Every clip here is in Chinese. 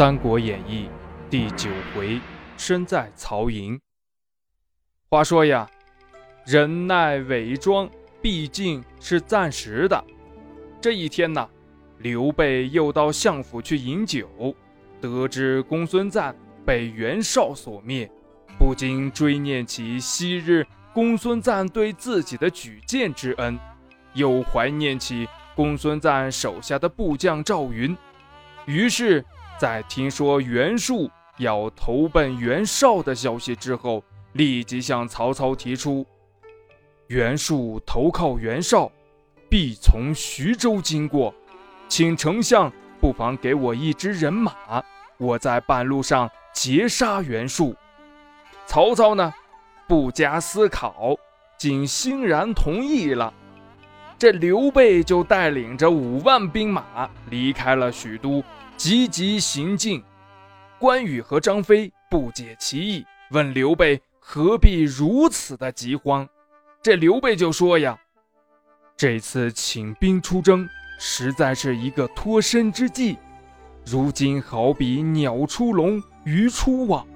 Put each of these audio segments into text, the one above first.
三国演义》第九回，身在曹营。话说呀，忍耐伪装毕竟是暂时的。这一天呢，刘备又到相府去饮酒，得知公孙瓒被袁绍所灭，不禁追念起昔日公孙瓒对自己的举荐之恩，又怀念起公孙瓒手下的部将赵云，于是。在听说袁术要投奔袁绍的消息之后，立即向曹操提出：袁术投靠袁绍，必从徐州经过，请丞相不妨给我一支人马，我在半路上截杀袁术。曹操呢，不加思考，竟欣然同意了。这刘备就带领着五万兵马离开了许都。急急行进，关羽和张飞不解其意，问刘备何必如此的急慌。这刘备就说呀：“这次请兵出征，实在是一个脱身之计。如今好比鸟出笼，鱼出网，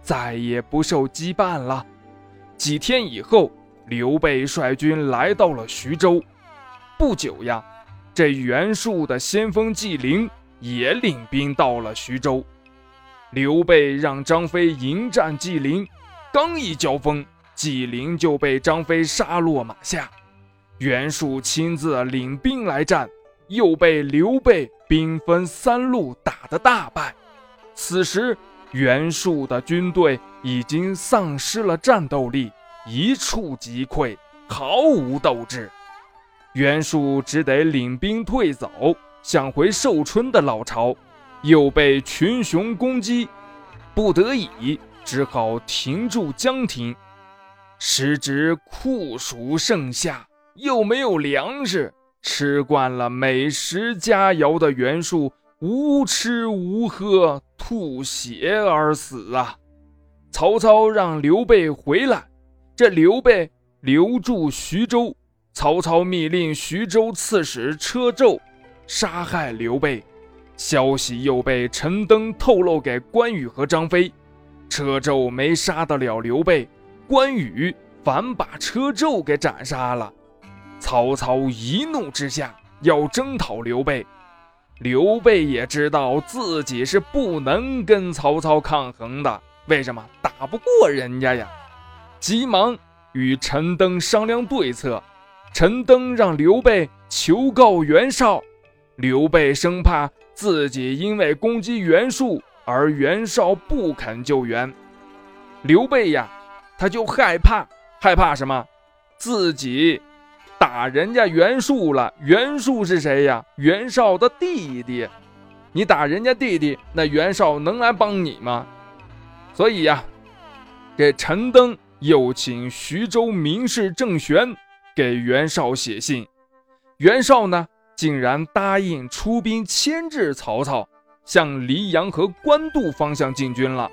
再也不受羁绊了。”几天以后，刘备率军来到了徐州。不久呀，这袁术的先锋纪灵。也领兵到了徐州，刘备让张飞迎战纪灵，刚一交锋，纪灵就被张飞杀落马下。袁术亲自领兵来战，又被刘备兵分三路打得大败。此时，袁术的军队已经丧失了战斗力，一触即溃，毫无斗志。袁术只得领兵退走。想回寿春的老巢，又被群雄攻击，不得已只好停驻江亭。时值酷暑盛夏，又没有粮食，吃惯了美食佳肴的袁术无吃无喝，吐血而死啊！曹操让刘备回来，这刘备留住徐州。曹操密令徐州刺史车胄。杀害刘备，消息又被陈登透露给关羽和张飞。车胄没杀得了刘备，关羽反把车胄给斩杀了。曹操一怒之下要征讨刘备，刘备也知道自己是不能跟曹操抗衡的。为什么打不过人家呀？急忙与陈登商量对策。陈登让刘备求告袁绍。刘备生怕自己因为攻击袁术而袁绍不肯救援，刘备呀，他就害怕，害怕什么？自己打人家袁术了。袁术是谁呀？袁绍的弟弟。你打人家弟弟，那袁绍能来帮你吗？所以呀，这陈登又请徐州名士郑玄给袁绍写信。袁绍呢？竟然答应出兵牵制曹操，向黎阳和官渡方向进军了。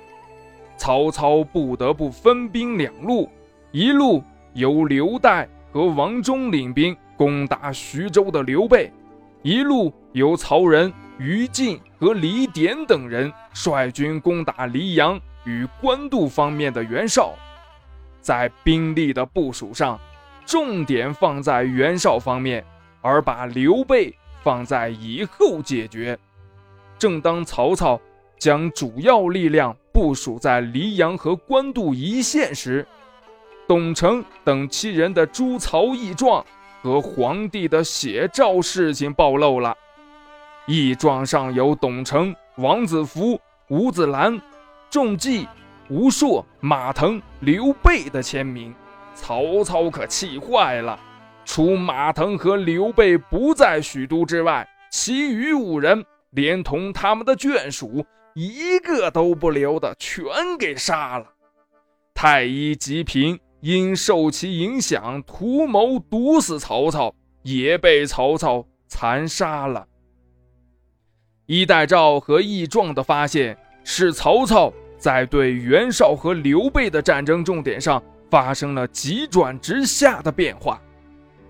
曹操不得不分兵两路，一路由刘岱和王忠领兵攻打徐州的刘备，一路由曹仁、于禁和李典等人率军攻打黎阳与官渡方面的袁绍。在兵力的部署上，重点放在袁绍方面。而把刘备放在以后解决。正当曹操将主要力量部署在黎阳和官渡一线时，董承等七人的诛曹义状和皇帝的写照事情暴露了。义状上有董承、王子服、吴子兰、仲济、吴硕、马腾、刘备的签名，曹操可气坏了。除马腾和刘备不在许都之外，其余五人连同他们的眷属，一个都不留的，全给杀了。太医吉平因受其影响，图谋毒死曹操，也被曹操残杀了。衣带诏和义状的发现，使曹操在对袁绍和刘备的战争重点上发生了急转直下的变化。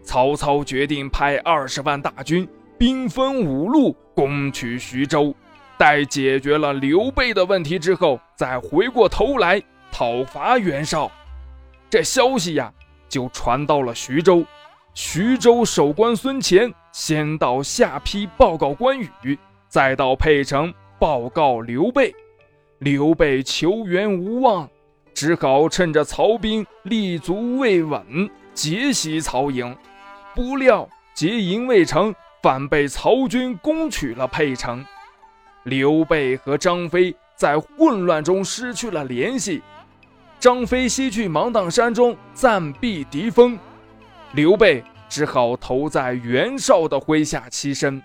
曹操决定派二十万大军，兵分五路攻取徐州。待解决了刘备的问题之后，再回过头来讨伐袁绍。这消息呀，就传到了徐州。徐州守关孙乾先到下邳报告关羽，再到沛城报告刘备。刘备求援无望，只好趁着曹兵立足未稳，劫袭曹营。不料劫营未成，反被曹军攻取了沛城。刘备和张飞在混乱中失去了联系。张飞西去芒砀山中暂避敌锋。刘备只好投在袁绍的麾下栖身，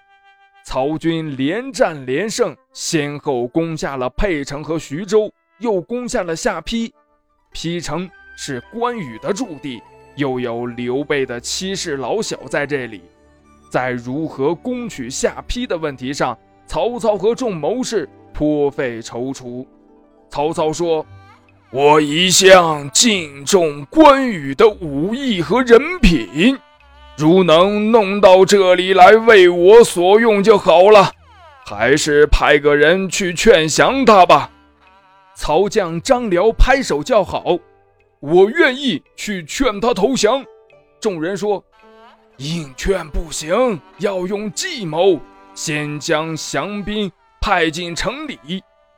曹军连战连胜，先后攻下了沛城和徐州，又攻下了下邳。邳城是关羽的驻地，又有刘备的妻室老小在这里，在如何攻取下邳的问题上，曹操和众谋士颇费踌躇。曹操说。我一向敬重关羽的武艺和人品，如能弄到这里来为我所用就好了。还是派个人去劝降他吧。曹将张辽拍手叫好：“我愿意去劝他投降。”众人说：“硬劝不行，要用计谋，先将降兵派进城里，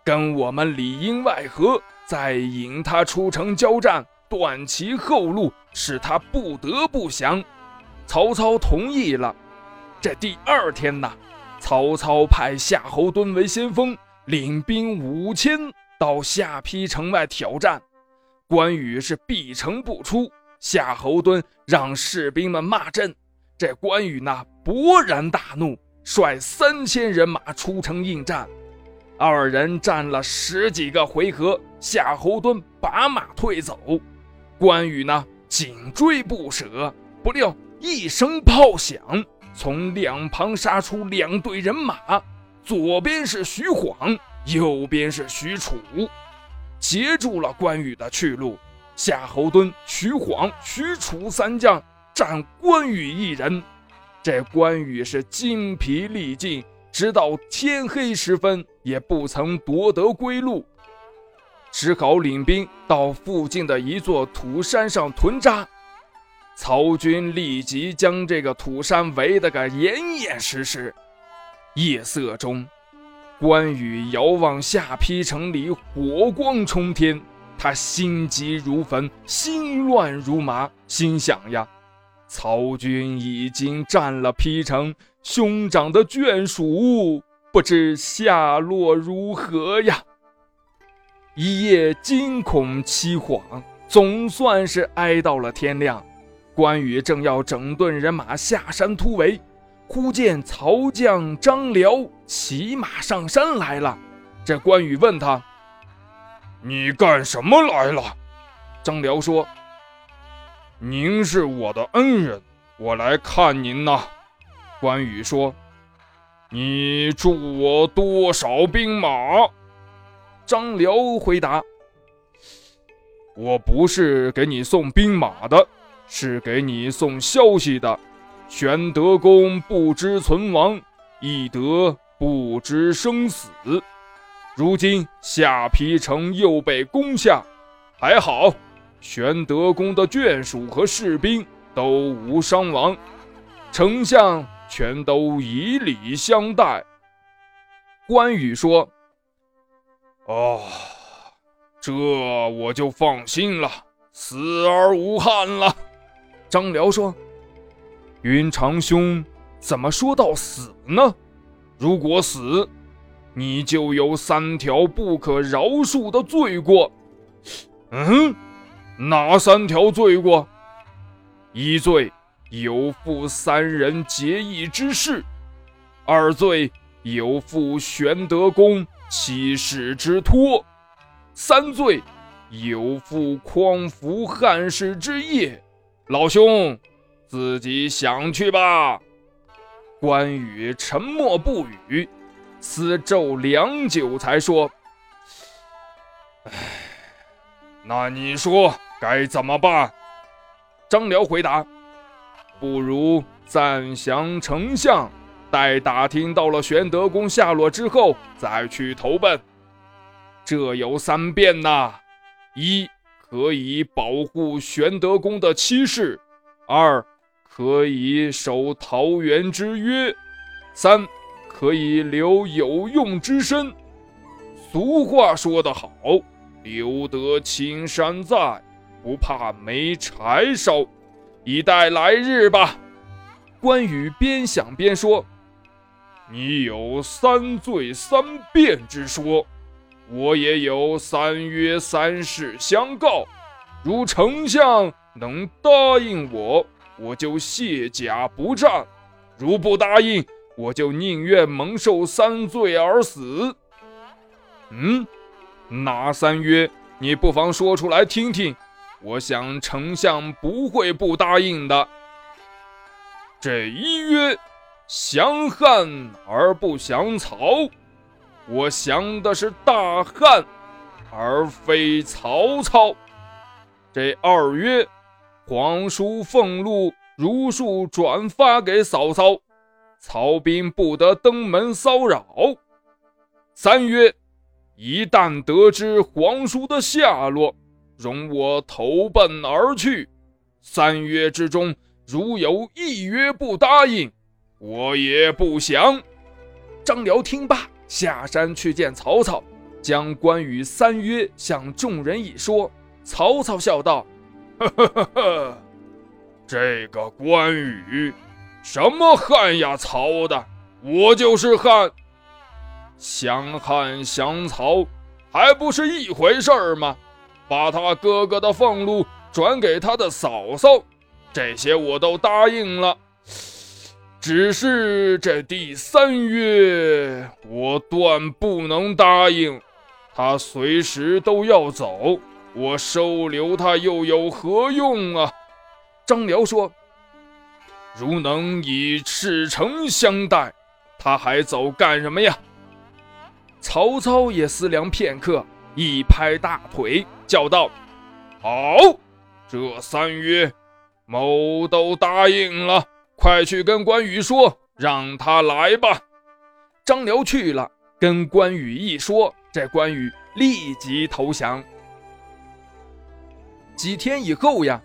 跟我们里应外合。”再引他出城交战，断其后路，使他不得不降。曹操同意了。这第二天呐，曹操派夏侯惇为先锋，领兵五千到下邳城外挑战。关羽是闭城不出，夏侯惇让士兵们骂阵。这关羽呢，勃然大怒，率三千人马出城应战。二人战了十几个回合，夏侯惇把马退走，关羽呢紧追不舍。不料一声炮响，从两旁杀出两队人马，左边是徐晃，右边是许褚，截住了关羽的去路。夏侯惇、徐晃、许褚三将战关羽一人，这关羽是精疲力尽。直到天黑时分，也不曾夺得归路，只好领兵到附近的一座土山上屯扎。曹军立即将这个土山围得个严严实实。夜色中，关羽遥望下邳城里火光冲天，他心急如焚，心乱如麻，心想呀。曹军已经占了邳城，兄长的眷属不知下落如何呀！一夜惊恐凄惶，总算是挨到了天亮。关羽正要整顿人马下山突围，忽见曹将张辽骑马上山来了。这关羽问他：“你干什么来了？”张辽说。您是我的恩人，我来看您呐。关羽说：“你助我多少兵马？”张辽回答：“我不是给你送兵马的，是给你送消息的。玄德公不知存亡，翼德不知生死。如今下邳城又被攻下，还好。”玄德公的眷属和士兵都无伤亡，丞相全都以礼相待。关羽说：“哦，这我就放心了，死而无憾了。”张辽说：“云长兄怎么说到死呢？如果死，你就有三条不可饶恕的罪过。”嗯。哪三条罪过？一罪有负三人结义之事，二罪有负玄德公七世之托，三罪有负匡扶汉室之业。老兄，自己想去吧。关羽沉默不语，思咒良久，才说：“唉。”那你说该怎么办？张辽回答：“不如暂降丞相，待打听到了玄德公下落之后再去投奔。这有三变呐：一可以保护玄德公的妻室；二可以守桃园之约；三可以留有用之身。俗话说得好，留得青山在，不怕没柴烧。以待来日吧。关羽边想边说：“你有三罪三变之说，我也有三约三事相告。如丞相能答应我，我就卸甲不战；如不答应，我就宁愿蒙受三罪而死。”嗯，哪三约？你不妨说出来听听。我想丞相不会不答应的。这一约，降汉而不降曹。我降的是大汉，而非曹操。这二约，皇叔俸禄如数转发给嫂嫂，曹兵不得登门骚扰。三曰。一旦得知皇叔的下落，容我投奔而去。三曰之中，如有一约不答应，我也不降。张辽听罢，下山去见曹操，将关羽三约向众人一说。曹操笑道：“呵呵呵，这个关羽，什么汉呀曹的，我就是汉。”降汉降曹，还不是一回事儿吗？把他哥哥的俸禄转给他的嫂嫂，这些我都答应了。只是这第三约，我断不能答应。他随时都要走，我收留他又有何用啊？张辽说：“如能以赤诚相待，他还走干什么呀？”曹操也思量片刻，一拍大腿，叫道：“好，这三约，某都答应了。快去跟关羽说，让他来吧。”张辽去了，跟关羽一说，这关羽立即投降。几天以后呀，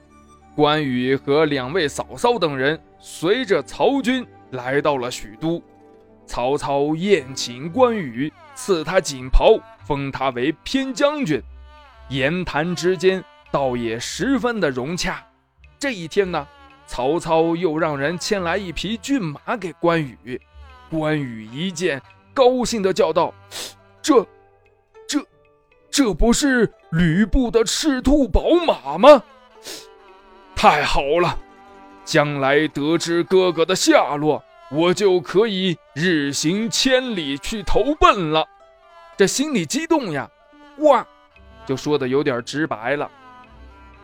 关羽和两位嫂嫂等人随着曹军来到了许都，曹操宴请关羽。赐他锦袍，封他为偏将军，言谈之间倒也十分的融洽。这一天呢，曹操又让人牵来一匹骏马给关羽。关羽一见，高兴的叫道：“ 这、这不是吕布的赤兔宝马吗？太好了！将来得知哥哥的下落。”我就可以日行千里去投奔了，这心里激动呀，哇，就说的有点直白了。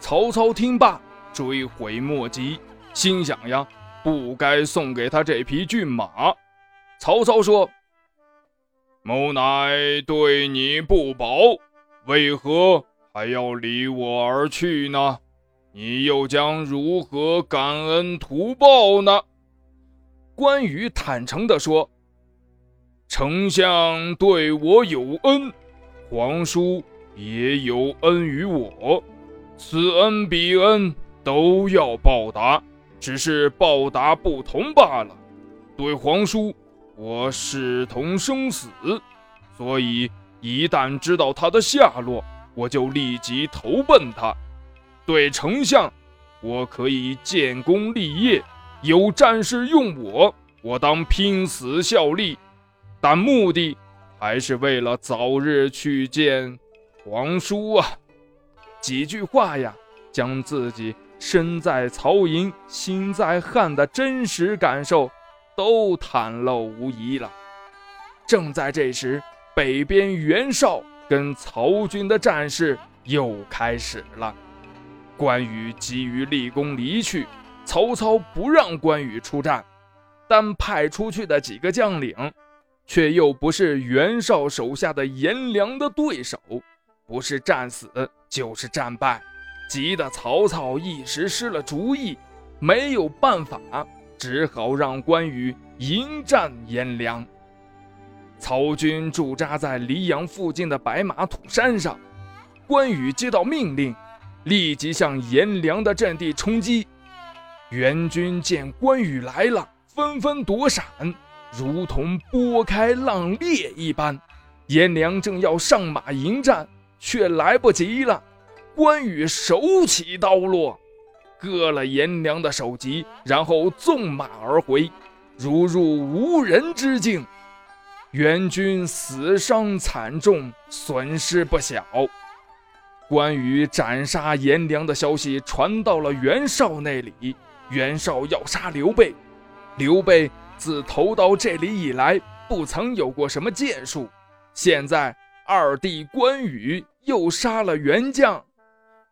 曹操听罢，追悔莫及，心想呀，不该送给他这匹骏马。曹操说：“某乃对你不薄，为何还要离我而去呢？你又将如何感恩图报呢？”关羽坦诚地说：“丞相对我有恩，皇叔也有恩于我，此恩彼恩都要报答，只是报答不同罢了。对皇叔，我视同生死，所以一旦知道他的下落，我就立即投奔他。对丞相，我可以建功立业。”有战士用我，我当拼死效力，但目的还是为了早日去见皇叔啊！几句话呀，将自己身在曹营心在汉的真实感受都袒露无遗了。正在这时，北边袁绍跟曹军的战事又开始了。关羽急于立功离去。曹操不让关羽出战，但派出去的几个将领，却又不是袁绍手下的颜良的对手，不是战死就是战败，急得曹操一时失了主意，没有办法，只好让关羽迎战颜良。曹军驻扎在黎阳附近的白马土山上，关羽接到命令，立即向颜良的阵地冲击。援军见关羽来了，纷纷躲闪，如同拨开浪裂一般。颜良正要上马迎战，却来不及了。关羽手起刀落，割了颜良的首级，然后纵马而回，如入无人之境。援军死伤惨重，损失不小。关羽斩杀颜良的消息传到了袁绍那里，袁绍要杀刘备。刘备自投到这里以来，不曾有过什么建树。现在二弟关羽又杀了袁将，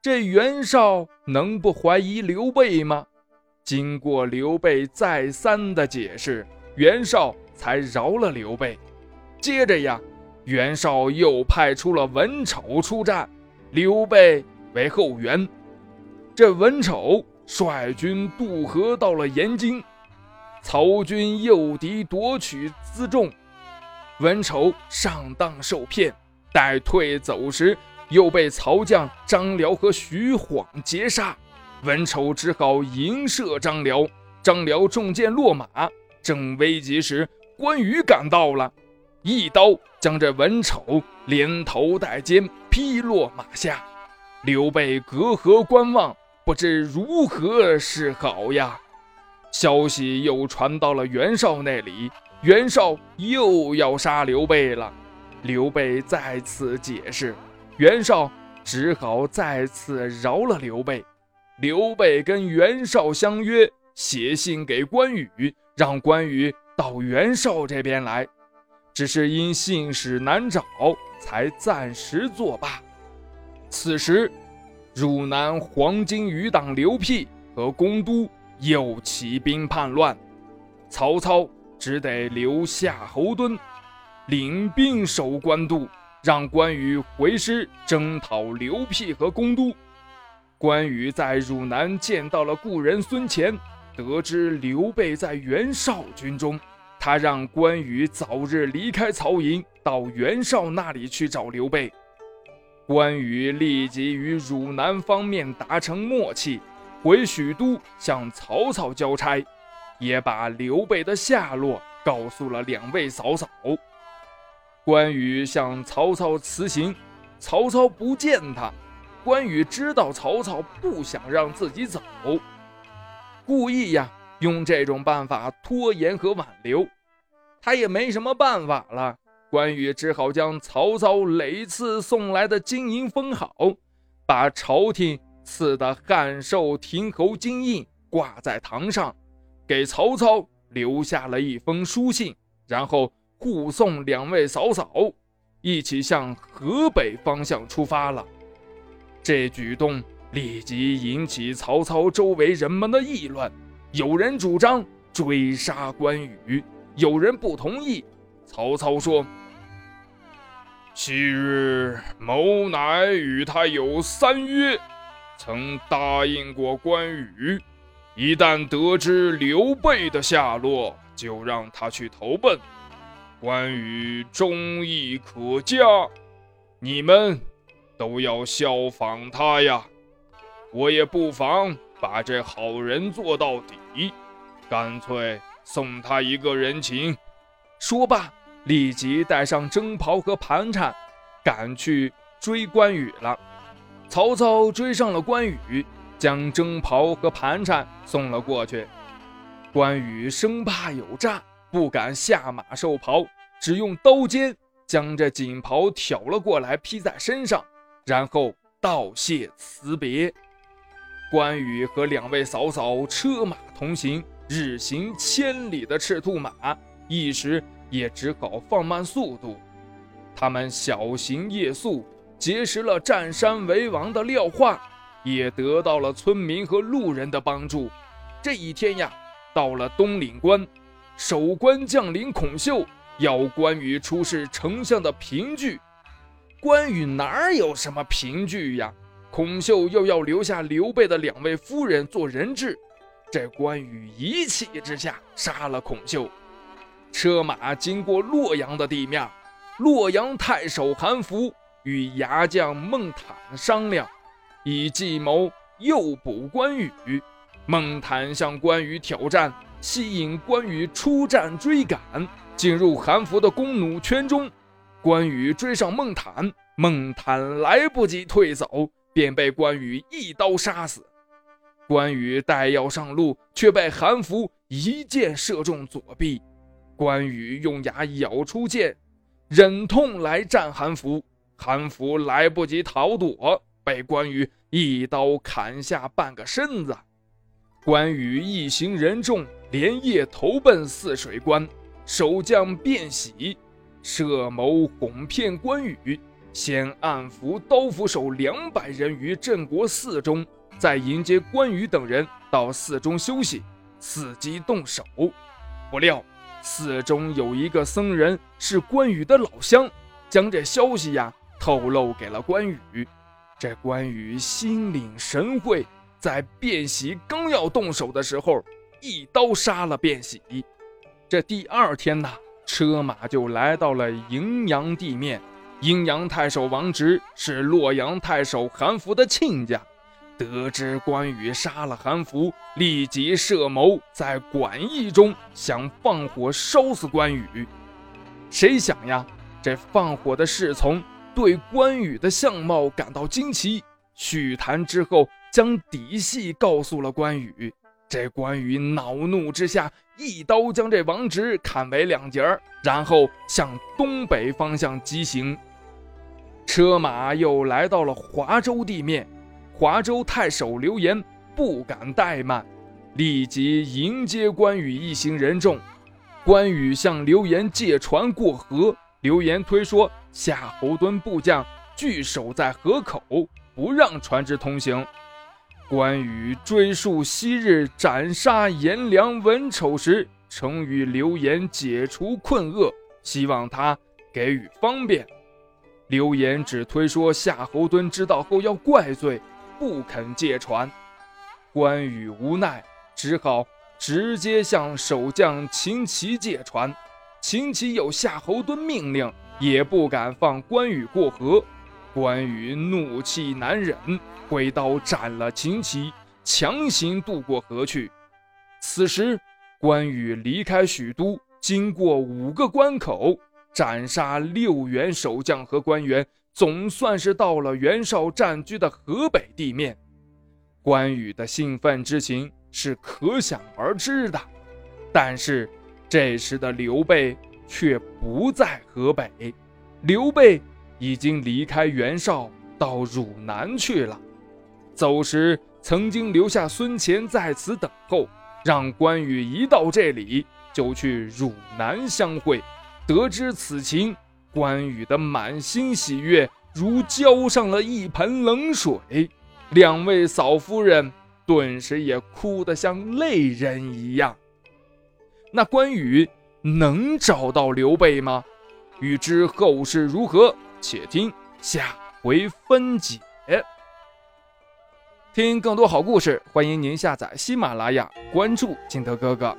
这袁绍能不怀疑刘备吗？经过刘备再三的解释，袁绍才饶了刘备。接着呀，袁绍又派出了文丑出战，刘备为后援。这文丑率军渡河到了延津，曹军诱敌夺取辎重。文丑上当受骗，待退走时，又被曹将张辽和徐晃截杀。文丑只好迎射张辽，张辽中箭落马。正危急时，关羽赶到了，一刀将这文丑连头带肩劈落马下。刘备隔河观望，不知如何是好呀。消息又传到了袁绍那里。袁绍又要杀刘备了，刘备再次解释，袁绍只好再次饶了刘备。刘备跟袁绍相约，写信给关羽，让关羽到袁绍这边来，只是因信使难找，才暂时作罢。此时，汝南黄巾余党刘辟和公都又起兵叛乱，曹操。只得留夏侯惇领兵守官渡，让关羽回师征讨刘辟和公都。关羽在汝南见到了故人孙乾，得知刘备在袁绍军中，他让关羽早日离开曹营，到袁绍那里去找刘备。关羽立即与汝南方面达成默契，回许都向曹操交差。也把刘备的下落告诉了两位嫂嫂。关羽向曹操辞行，曹操不见他。关羽知道曹操不想让自己走，故意呀用这种办法拖延和挽留。他也没什么办法了，关羽只好将曹操累次送来的金银封好，把朝廷赐的汉寿亭侯金印挂在堂上。给曹操留下了一封书信，然后护送两位嫂嫂一起向河北方向出发了。这举动立即引起曹操周围人们的议论，有人主张追杀关羽，有人不同意。曹操说：“昔日某乃与他有三约，曾答应过关羽。”一旦得知刘备的下落，就让他去投奔。关羽忠义可嘉，你们都要效仿他呀！我也不妨把这好人做到底，干脆送他一个人情。说罢，立即带上征袍和盘缠，赶去追关羽了。曹操追上了关羽。将征袍和盘缠送了过去，关羽生怕有诈，不敢下马受袍，只用刀尖将这锦袍挑了过来披在身上，然后道谢辞别。关羽和两位嫂嫂车马同行，日行千里的赤兔马，一时也只好放慢速度。他们小行夜宿，结识了占山为王的廖化。也得到了村民和路人的帮助。这一天呀，到了东岭关，守关将领孔秀要关羽出示丞相的凭据。关羽哪有什么凭据呀？孔秀又要留下刘备的两位夫人做人质，这关羽一气之下杀了孔秀。车马经过洛阳的地面，洛阳太守韩福与牙将孟坦商量，以计谋诱捕关羽。孟坦向关羽挑战，吸引关羽出战追赶，进入韩福的弓弩圈中。关羽追上孟坦，孟坦来不及退走，便被关羽一刀杀死。关羽待要上路，却被韩福一箭射中左臂。关羽用牙咬出剑，忍痛来战韩福。韩福来不及逃躲，被关羽一刀砍下半个身子。关羽一行人众连夜投奔泗水关，守将卞喜设谋哄骗关羽，先暗伏刀斧手两百人于镇国寺中，再迎接关羽等人到寺中休息，伺机动手。不料。寺中有一个僧人是关羽的老乡，将这消息呀透露给了关羽。这关羽心领神会，在卞喜刚要动手的时候，一刀杀了卞喜。这第二天呐，车马就来到了荥阳地面。阴阳太守王直是洛阳太守韩福的亲家。得知关羽杀了韩福，立即设谋在馆驿中想放火烧死关羽。谁想呀，这放火的侍从对关羽的相貌感到惊奇，叙谈之后将底细告诉了关羽。这关羽恼怒之下，一刀将这王直砍为两截儿，然后向东北方向疾行。车马又来到了华州地面。华州太守刘延不敢怠慢，立即迎接关羽一行人众。关羽向刘延借船过河，刘延推说夏侯惇部将据守在河口，不让船只通行。关羽追溯昔日斩杀颜良、文丑时，曾与刘延解除困厄，希望他给予方便。刘延只推说夏侯惇知道后要怪罪。不肯借船，关羽无奈，只好直接向守将秦琪借船。秦琪有夏侯惇命令，也不敢放关羽过河。关羽怒气难忍，挥刀斩了秦琪，强行渡过河去。此时，关羽离开许都，经过五个关口，斩杀六员守将和官员。总算是到了袁绍占据的河北地面，关羽的兴奋之情是可想而知的。但是这时的刘备却不在河北，刘备已经离开袁绍到汝南去了。走时曾经留下孙乾在此等候，让关羽一到这里就去汝南相会。得知此情。关羽的满心喜悦如浇上了一盆冷水，两位嫂夫人顿时也哭得像泪人一样。那关羽能找到刘备吗？欲知后事如何，且听下回分解。听更多好故事，欢迎您下载喜马拉雅，关注金德哥哥。